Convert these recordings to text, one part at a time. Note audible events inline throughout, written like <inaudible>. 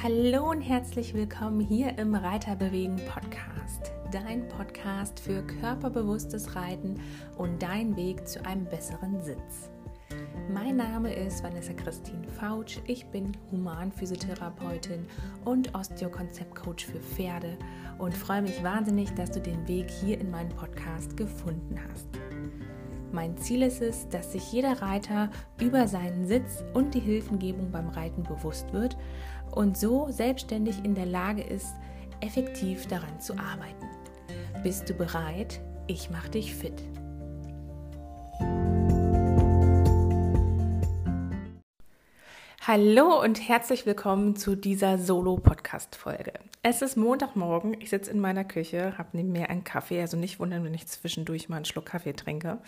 Hallo und herzlich willkommen hier im Reiterbewegen Podcast, dein Podcast für körperbewusstes Reiten und dein Weg zu einem besseren Sitz. Mein Name ist Vanessa Christine Fautsch, ich bin Humanphysiotherapeutin und Osteokonzeptcoach für Pferde und freue mich wahnsinnig, dass du den Weg hier in meinen Podcast gefunden hast. Mein Ziel ist es, dass sich jeder Reiter über seinen Sitz und die Hilfengebung beim Reiten bewusst wird und so selbstständig in der Lage ist, effektiv daran zu arbeiten. Bist du bereit? Ich mache dich fit. Hallo und herzlich willkommen zu dieser Solo-Podcast-Folge. Es ist Montagmorgen, ich sitze in meiner Küche, habe neben mir einen Kaffee, also nicht wundern, wenn ich zwischendurch mal einen Schluck Kaffee trinke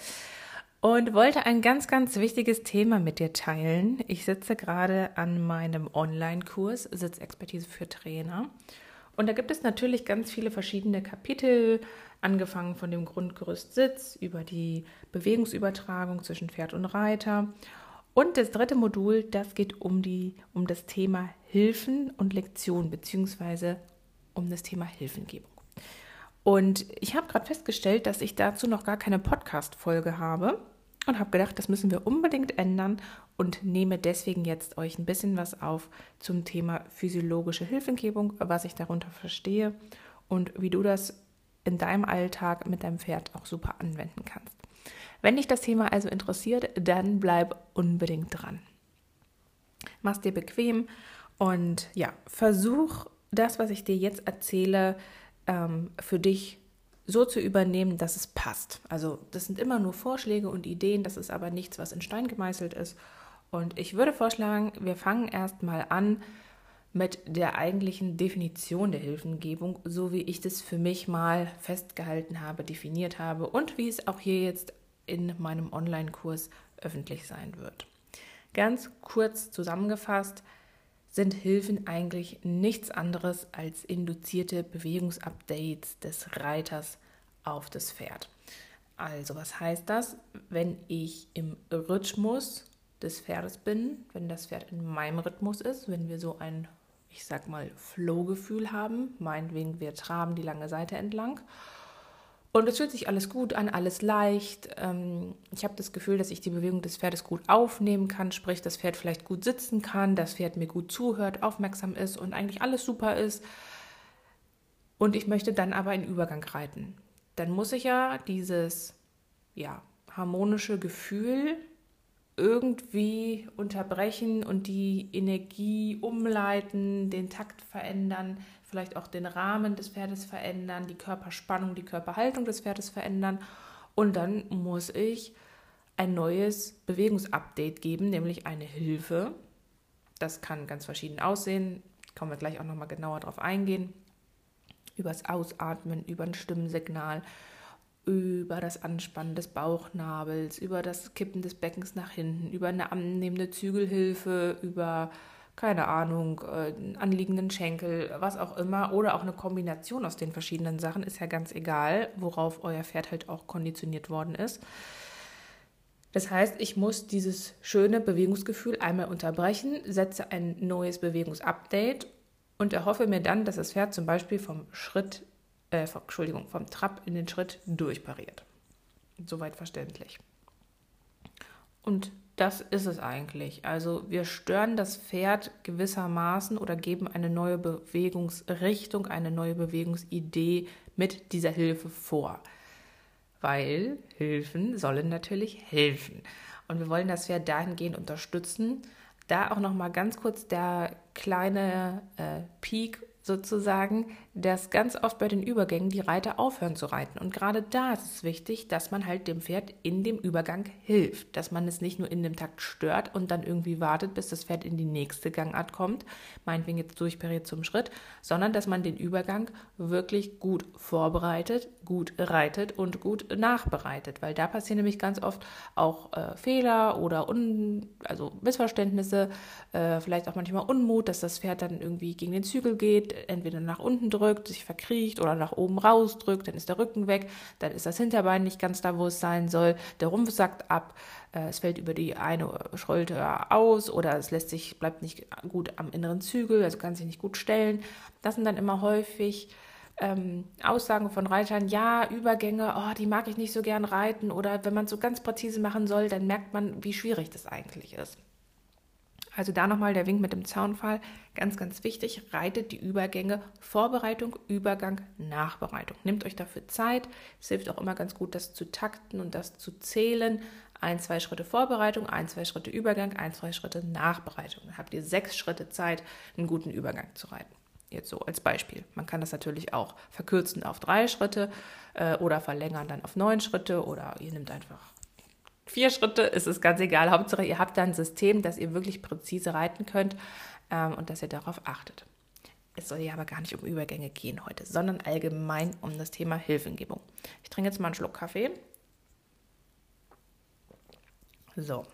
und wollte ein ganz, ganz wichtiges Thema mit dir teilen. Ich sitze gerade an meinem Online-Kurs Sitzexpertise für Trainer. Und da gibt es natürlich ganz viele verschiedene Kapitel, angefangen von dem Grundgerüst Sitz über die Bewegungsübertragung zwischen Pferd und Reiter. Und das dritte Modul, das geht um, die, um das Thema Hilfen und Lektion, beziehungsweise um das Thema Hilfengebung. Und ich habe gerade festgestellt, dass ich dazu noch gar keine Podcast-Folge habe und habe gedacht, das müssen wir unbedingt ändern und nehme deswegen jetzt euch ein bisschen was auf zum Thema physiologische Hilfengebung, was ich darunter verstehe und wie du das in deinem Alltag mit deinem Pferd auch super anwenden kannst. Wenn dich das Thema also interessiert, dann bleib unbedingt dran. Mach's dir bequem und ja, versuch das, was ich dir jetzt erzähle, ähm, für dich so zu übernehmen, dass es passt. Also das sind immer nur Vorschläge und Ideen, das ist aber nichts, was in Stein gemeißelt ist. Und ich würde vorschlagen, wir fangen erstmal an mit der eigentlichen Definition der Hilfengebung, so wie ich das für mich mal festgehalten habe, definiert habe und wie es auch hier jetzt in meinem Online-Kurs öffentlich sein wird. Ganz kurz zusammengefasst, sind Hilfen eigentlich nichts anderes als induzierte Bewegungsupdates des Reiters auf das Pferd. Also was heißt das? Wenn ich im Rhythmus des Pferdes bin, wenn das Pferd in meinem Rhythmus ist, wenn wir so ein, ich sag mal, Flow-Gefühl haben, meinetwegen wir traben die lange Seite entlang und es fühlt sich alles gut an, alles leicht. Ähm, ich habe das Gefühl, dass ich die Bewegung des Pferdes gut aufnehmen kann, sprich, das Pferd vielleicht gut sitzen kann, das Pferd mir gut zuhört, aufmerksam ist und eigentlich alles super ist. Und ich möchte dann aber einen Übergang reiten. Dann muss ich ja dieses ja, harmonische Gefühl irgendwie unterbrechen und die Energie umleiten, den Takt verändern, vielleicht auch den Rahmen des Pferdes verändern, die Körperspannung, die Körperhaltung des Pferdes verändern. Und dann muss ich ein neues Bewegungsupdate geben, nämlich eine Hilfe. Das kann ganz verschieden aussehen. Kommen wir gleich auch nochmal genauer drauf eingehen. Über das Ausatmen, über ein Stimmensignal, über das Anspannen des Bauchnabels, über das Kippen des Beckens nach hinten, über eine annehmende Zügelhilfe, über keine Ahnung, äh, anliegenden Schenkel, was auch immer, oder auch eine Kombination aus den verschiedenen Sachen, ist ja ganz egal, worauf euer Pferd halt auch konditioniert worden ist. Das heißt, ich muss dieses schöne Bewegungsgefühl einmal unterbrechen, setze ein neues Bewegungsupdate und erhoffe mir dann, dass das Pferd zum Beispiel vom Schritt, äh, Entschuldigung, vom Trab in den Schritt durchpariert. Soweit verständlich. Und das ist es eigentlich. Also wir stören das Pferd gewissermaßen oder geben eine neue Bewegungsrichtung, eine neue Bewegungsidee mit dieser Hilfe vor. Weil Hilfen sollen natürlich helfen. Und wir wollen das Pferd dahingehend unterstützen. Da auch noch mal ganz kurz der kleine äh, Peak sozusagen, dass ganz oft bei den Übergängen die Reiter aufhören zu reiten. Und gerade da ist es wichtig, dass man halt dem Pferd in dem Übergang hilft, dass man es nicht nur in dem Takt stört und dann irgendwie wartet, bis das Pferd in die nächste Gangart kommt, meinetwegen jetzt durchpariert zum Schritt, sondern dass man den Übergang wirklich gut vorbereitet, gut reitet und gut nachbereitet, weil da passieren nämlich ganz oft auch äh, Fehler oder un, also Missverständnisse, äh, vielleicht auch manchmal Unmut, dass das Pferd dann irgendwie gegen den Zügel geht, entweder nach unten drückt drückt, sich verkriecht oder nach oben rausdrückt, dann ist der Rücken weg, dann ist das Hinterbein nicht ganz da, wo es sein soll, der Rumpf sackt ab, äh, es fällt über die eine Schulter aus oder es lässt sich, bleibt nicht gut am inneren Zügel, also kann sich nicht gut stellen. Das sind dann immer häufig ähm, Aussagen von Reitern, ja, Übergänge, oh, die mag ich nicht so gern reiten oder wenn man es so ganz präzise machen soll, dann merkt man, wie schwierig das eigentlich ist. Also da nochmal der Wink mit dem Zaunfall. Ganz, ganz wichtig, reitet die Übergänge Vorbereitung, Übergang, Nachbereitung. Nehmt euch dafür Zeit. Es hilft auch immer ganz gut, das zu takten und das zu zählen. Ein, zwei Schritte Vorbereitung, ein, zwei Schritte Übergang, ein, zwei Schritte Nachbereitung. Dann habt ihr sechs Schritte Zeit, einen guten Übergang zu reiten. Jetzt so als Beispiel. Man kann das natürlich auch verkürzen auf drei Schritte äh, oder verlängern dann auf neun Schritte oder ihr nehmt einfach vier Schritte, ist es ganz egal. Hauptsache, ihr habt da ein System, dass ihr wirklich präzise reiten könnt ähm, und dass ihr darauf achtet. Es soll ja aber gar nicht um Übergänge gehen heute, sondern allgemein um das Thema Hilfengebung. Ich trinke jetzt mal einen Schluck Kaffee. So.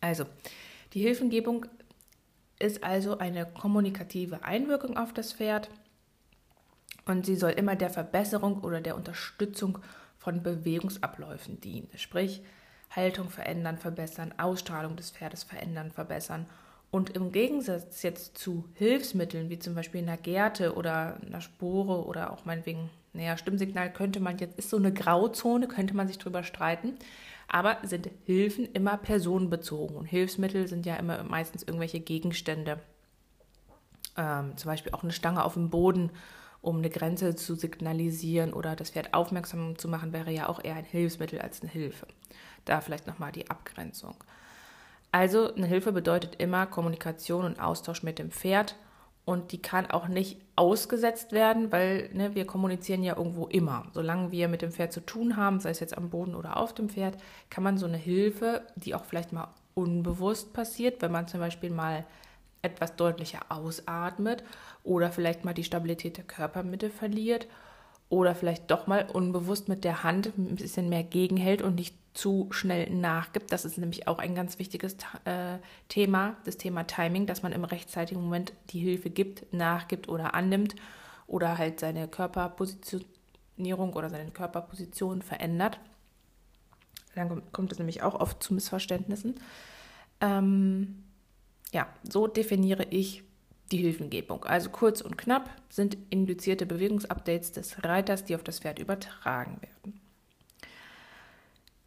Also, die Hilfengebung ist also eine kommunikative Einwirkung auf das Pferd und sie soll immer der Verbesserung oder der Unterstützung von Bewegungsabläufen dienen. Sprich, Haltung verändern, verbessern, Ausstrahlung des Pferdes verändern, verbessern. Und im Gegensatz jetzt zu Hilfsmitteln, wie zum Beispiel einer Gerte oder einer Spore oder auch meinetwegen, naja, Stimmsignal könnte man jetzt, ist so eine Grauzone, könnte man sich drüber streiten. Aber sind Hilfen immer personenbezogen. Und Hilfsmittel sind ja immer meistens irgendwelche Gegenstände. Ähm, zum Beispiel auch eine Stange auf dem Boden um eine Grenze zu signalisieren oder das Pferd aufmerksam zu machen, wäre ja auch eher ein Hilfsmittel als eine Hilfe. Da vielleicht nochmal die Abgrenzung. Also eine Hilfe bedeutet immer Kommunikation und Austausch mit dem Pferd und die kann auch nicht ausgesetzt werden, weil ne, wir kommunizieren ja irgendwo immer. Solange wir mit dem Pferd zu tun haben, sei es jetzt am Boden oder auf dem Pferd, kann man so eine Hilfe, die auch vielleicht mal unbewusst passiert, wenn man zum Beispiel mal etwas deutlicher ausatmet oder vielleicht mal die Stabilität der Körpermitte verliert oder vielleicht doch mal unbewusst mit der Hand ein bisschen mehr gegenhält und nicht zu schnell nachgibt. Das ist nämlich auch ein ganz wichtiges äh, Thema, das Thema Timing, dass man im rechtzeitigen Moment die Hilfe gibt, nachgibt oder annimmt oder halt seine Körperpositionierung oder seine Körperposition verändert. Dann kommt es nämlich auch oft zu Missverständnissen. Ähm, ja, so definiere ich die Hilfengebung. Also kurz und knapp sind induzierte Bewegungsupdates des Reiters, die auf das Pferd übertragen werden.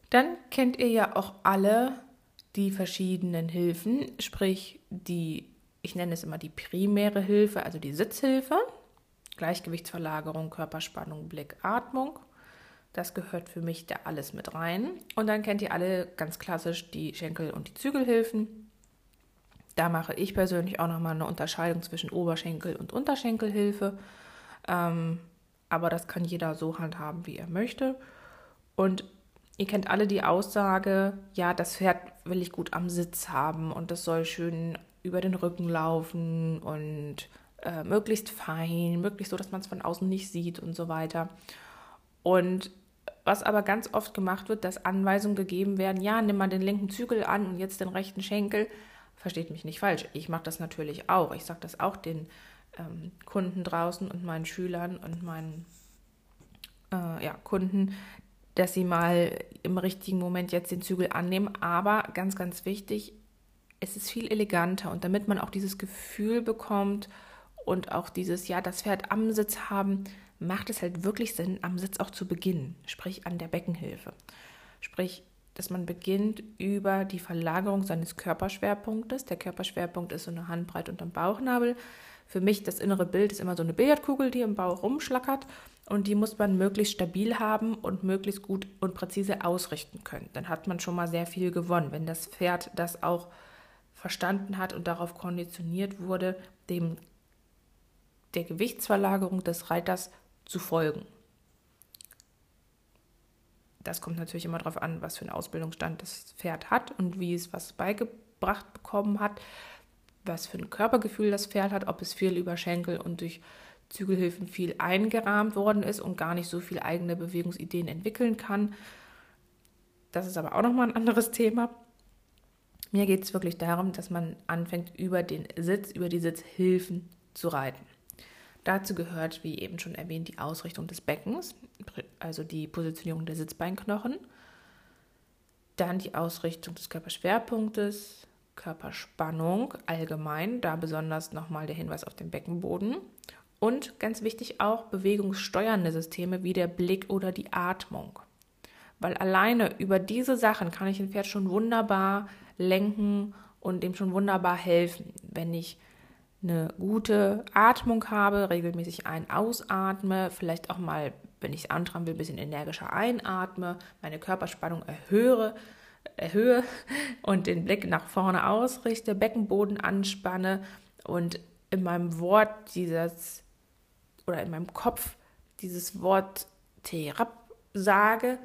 Dann kennt ihr ja auch alle die verschiedenen Hilfen, sprich die, ich nenne es immer die primäre Hilfe, also die Sitzhilfe, Gleichgewichtsverlagerung, Körperspannung, Blick, Atmung. Das gehört für mich da alles mit rein. Und dann kennt ihr alle ganz klassisch die Schenkel- und die Zügelhilfen, da mache ich persönlich auch nochmal eine Unterscheidung zwischen Oberschenkel- und Unterschenkelhilfe. Ähm, aber das kann jeder so handhaben, wie er möchte. Und ihr kennt alle die Aussage, ja, das Pferd will ich gut am Sitz haben und das soll schön über den Rücken laufen und äh, möglichst fein, möglichst so, dass man es von außen nicht sieht und so weiter. Und was aber ganz oft gemacht wird, dass Anweisungen gegeben werden, ja, nimm mal den linken Zügel an und jetzt den rechten Schenkel versteht mich nicht falsch. Ich mache das natürlich auch. Ich sage das auch den ähm, Kunden draußen und meinen Schülern und meinen äh, ja, Kunden, dass sie mal im richtigen Moment jetzt den Zügel annehmen. Aber ganz, ganz wichtig, es ist viel eleganter und damit man auch dieses Gefühl bekommt und auch dieses, ja, das Pferd am Sitz haben, macht es halt wirklich Sinn, am Sitz auch zu beginnen, sprich an der Beckenhilfe. Sprich, dass man beginnt über die Verlagerung seines Körperschwerpunktes. Der Körperschwerpunkt ist so eine Handbreit unterm Bauchnabel. Für mich das innere Bild ist immer so eine Billardkugel, die im Bauch rumschlackert und die muss man möglichst stabil haben und möglichst gut und präzise ausrichten können. Dann hat man schon mal sehr viel gewonnen, wenn das Pferd das auch verstanden hat und darauf konditioniert wurde, dem der Gewichtsverlagerung des Reiters zu folgen. Das kommt natürlich immer darauf an, was für einen Ausbildungsstand das Pferd hat und wie es was beigebracht bekommen hat, was für ein Körpergefühl das Pferd hat, ob es viel über Schenkel und durch Zügelhilfen viel eingerahmt worden ist und gar nicht so viel eigene Bewegungsideen entwickeln kann. Das ist aber auch nochmal ein anderes Thema. Mir geht es wirklich darum, dass man anfängt, über den Sitz, über die Sitzhilfen zu reiten. Dazu gehört, wie eben schon erwähnt, die Ausrichtung des Beckens, also die Positionierung der Sitzbeinknochen, dann die Ausrichtung des Körperschwerpunktes, Körperspannung allgemein, da besonders nochmal der Hinweis auf den Beckenboden und ganz wichtig auch bewegungssteuernde Systeme wie der Blick oder die Atmung. Weil alleine über diese Sachen kann ich ein Pferd schon wunderbar lenken und dem schon wunderbar helfen. Wenn ich eine gute Atmung habe, regelmäßig ein- ausatme, vielleicht auch mal, wenn ich es antragen will, ein bisschen energischer einatme, meine Körperspannung erhöhe, erhöhe <laughs> und den Blick nach vorne ausrichte, Beckenboden anspanne und in meinem Wort dieses oder in meinem Kopf dieses Wort Therap sage,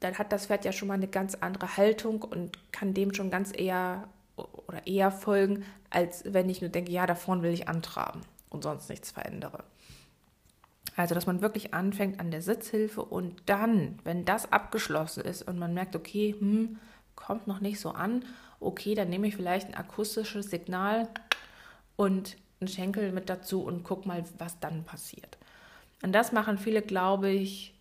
dann hat das Pferd ja schon mal eine ganz andere Haltung und kann dem schon ganz eher oder eher folgen, als wenn ich nur denke, ja, da vorne will ich antraben und sonst nichts verändere. Also, dass man wirklich anfängt an der Sitzhilfe und dann, wenn das abgeschlossen ist und man merkt, okay, hm, kommt noch nicht so an, okay, dann nehme ich vielleicht ein akustisches Signal und einen Schenkel mit dazu und guck mal, was dann passiert. Und das machen viele, glaube ich,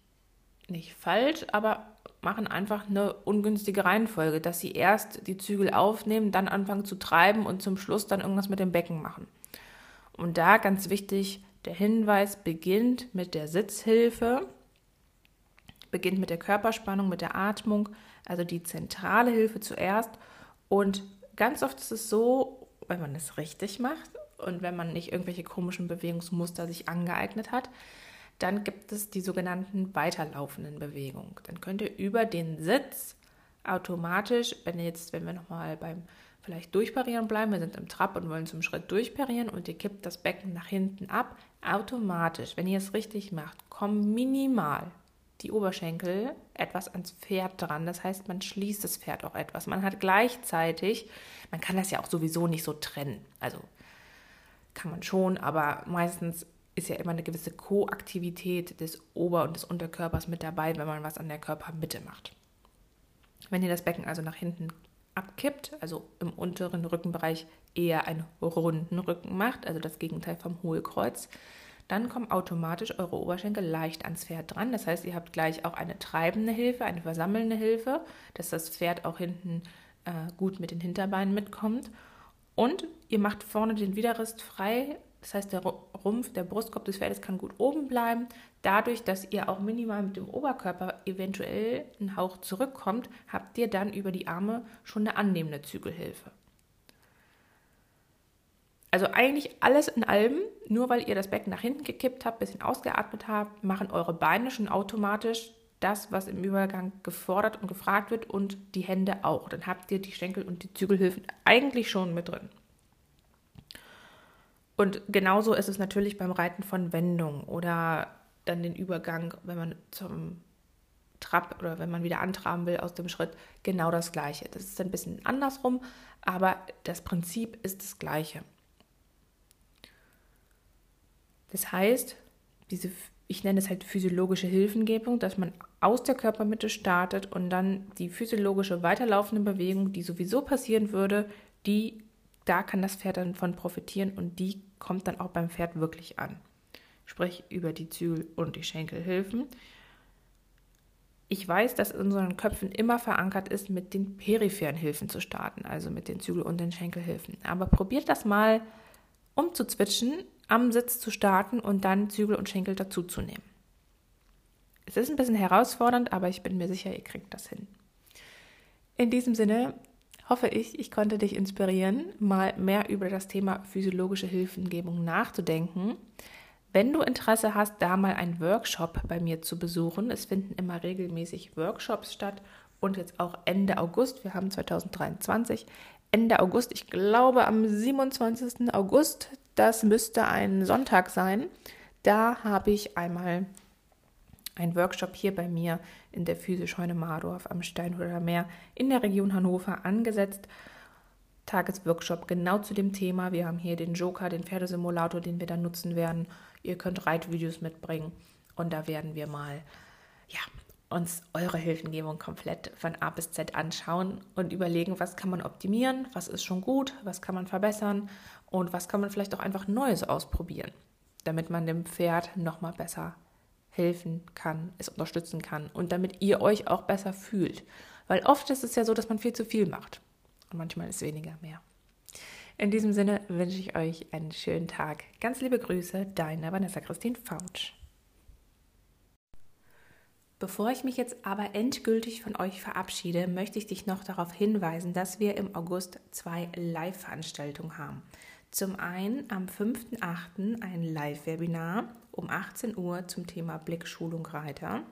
nicht falsch, aber machen einfach eine ungünstige Reihenfolge, dass sie erst die Zügel aufnehmen, dann anfangen zu treiben und zum Schluss dann irgendwas mit dem Becken machen. Und da ganz wichtig, der Hinweis beginnt mit der Sitzhilfe, beginnt mit der Körperspannung, mit der Atmung, also die zentrale Hilfe zuerst. Und ganz oft ist es so, wenn man es richtig macht und wenn man nicht irgendwelche komischen Bewegungsmuster sich angeeignet hat, dann gibt es die sogenannten weiterlaufenden Bewegungen. Dann könnt ihr über den Sitz automatisch, wenn jetzt, wenn wir nochmal beim vielleicht durchparieren bleiben, wir sind im Trab und wollen zum Schritt durchparieren und ihr kippt das Becken nach hinten ab, automatisch, wenn ihr es richtig macht, kommen minimal die Oberschenkel etwas ans Pferd dran. Das heißt, man schließt das Pferd auch etwas. Man hat gleichzeitig, man kann das ja auch sowieso nicht so trennen. Also kann man schon, aber meistens ist ja immer eine gewisse Koaktivität des Ober- und des Unterkörpers mit dabei, wenn man was an der Körpermitte macht. Wenn ihr das Becken also nach hinten abkippt, also im unteren Rückenbereich eher einen runden Rücken macht, also das Gegenteil vom Hohlkreuz, dann kommen automatisch eure Oberschenkel leicht ans Pferd dran. Das heißt, ihr habt gleich auch eine treibende Hilfe, eine versammelnde Hilfe, dass das Pferd auch hinten äh, gut mit den Hinterbeinen mitkommt. Und ihr macht vorne den Widerrist frei, das heißt, der Rumpf, der Brustkorb des Pferdes kann gut oben bleiben. Dadurch, dass ihr auch minimal mit dem Oberkörper eventuell einen Hauch zurückkommt, habt ihr dann über die Arme schon eine annehmende Zügelhilfe. Also eigentlich alles in allem, nur weil ihr das Becken nach hinten gekippt habt, bisschen ausgeatmet habt, machen eure Beine schon automatisch das, was im Übergang gefordert und gefragt wird und die Hände auch. Dann habt ihr die Schenkel und die Zügelhilfen eigentlich schon mit drin. Und genauso ist es natürlich beim Reiten von Wendung oder dann den Übergang, wenn man zum Trab oder wenn man wieder antraben will aus dem Schritt, genau das Gleiche. Das ist ein bisschen andersrum, aber das Prinzip ist das Gleiche. Das heißt, diese, ich nenne es halt physiologische Hilfengebung, dass man aus der Körpermitte startet und dann die physiologische weiterlaufende Bewegung, die sowieso passieren würde, die da kann das Pferd dann von profitieren und die kommt dann auch beim Pferd wirklich an. Sprich über die Zügel und die Schenkelhilfen. Ich weiß, dass in unseren Köpfen immer verankert ist, mit den peripheren Hilfen zu starten, also mit den Zügel- und den Schenkelhilfen. Aber probiert das mal umzuzwitschen, am Sitz zu starten und dann Zügel und Schenkel dazuzunehmen. Es ist ein bisschen herausfordernd, aber ich bin mir sicher, ihr kriegt das hin. In diesem Sinne hoffe ich, ich konnte dich inspirieren, mal mehr über das Thema physiologische Hilfengebung nachzudenken. Wenn du Interesse hast, da mal einen Workshop bei mir zu besuchen, es finden immer regelmäßig Workshops statt und jetzt auch Ende August, wir haben 2023, Ende August, ich glaube am 27. August, das müsste ein Sonntag sein, da habe ich einmal ein Workshop hier bei mir in der Physischeune Mardorf am Steinhuder Meer in der Region Hannover angesetzt. Tagesworkshop genau zu dem Thema. Wir haben hier den Joker, den Pferdesimulator, den wir dann nutzen werden. Ihr könnt Reitvideos mitbringen und da werden wir mal ja, uns eure Hilfengebung komplett von A bis Z anschauen und überlegen, was kann man optimieren, was ist schon gut, was kann man verbessern und was kann man vielleicht auch einfach Neues ausprobieren. damit man dem Pferd nochmal besser helfen kann, es unterstützen kann und damit ihr euch auch besser fühlt. Weil oft ist es ja so, dass man viel zu viel macht und manchmal ist weniger mehr. In diesem Sinne wünsche ich euch einen schönen Tag. Ganz liebe Grüße, deine Vanessa Christine Fautsch. Bevor ich mich jetzt aber endgültig von euch verabschiede, möchte ich dich noch darauf hinweisen, dass wir im August zwei Live-Veranstaltungen haben. Zum einen am 5.8. ein Live-Webinar um 18 Uhr zum Thema Blickschulung Reiter.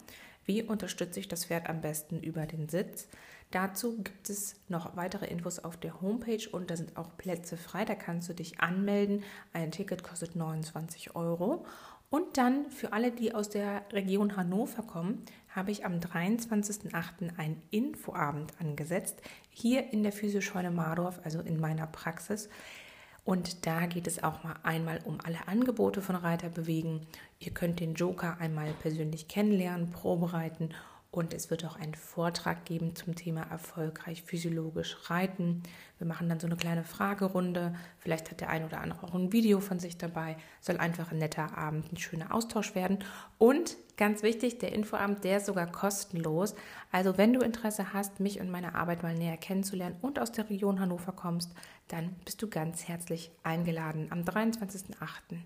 Wie unterstütze ich das Pferd am besten über den Sitz? Dazu gibt es noch weitere Infos auf der Homepage und da sind auch Plätze frei. Da kannst du dich anmelden. Ein Ticket kostet 29 Euro. Und dann für alle, die aus der Region Hannover kommen, habe ich am 23.08. einen Infoabend angesetzt, hier in der Physioscheune Mardorf, also in meiner Praxis. Und da geht es auch mal einmal um alle Angebote von Reiter bewegen. Ihr könnt den Joker einmal persönlich kennenlernen, probereiten und es wird auch einen Vortrag geben zum Thema erfolgreich physiologisch reiten. Wir machen dann so eine kleine Fragerunde. Vielleicht hat der ein oder andere auch ein Video von sich dabei. Soll einfach ein netter Abend, ein schöner Austausch werden. Und ganz wichtig, der Infoabend, der ist sogar kostenlos. Also wenn du Interesse hast, mich und meine Arbeit mal näher kennenzulernen und aus der Region Hannover kommst, dann bist du ganz herzlich eingeladen am 23.08.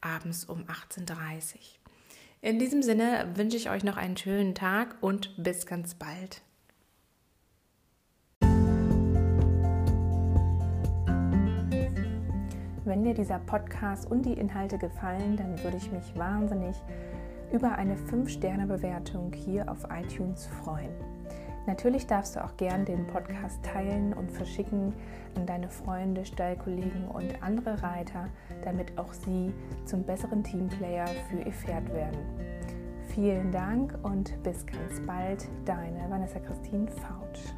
abends um 18.30 Uhr. In diesem Sinne wünsche ich euch noch einen schönen Tag und bis ganz bald. Wenn dir dieser Podcast und die Inhalte gefallen, dann würde ich mich wahnsinnig über eine 5-Sterne-Bewertung hier auf iTunes freuen. Natürlich darfst du auch gern den Podcast teilen und verschicken an deine Freunde, Stallkollegen und andere Reiter, damit auch sie zum besseren Teamplayer für ihr Pferd werden. Vielen Dank und bis ganz bald, deine Vanessa Christine Fautsch.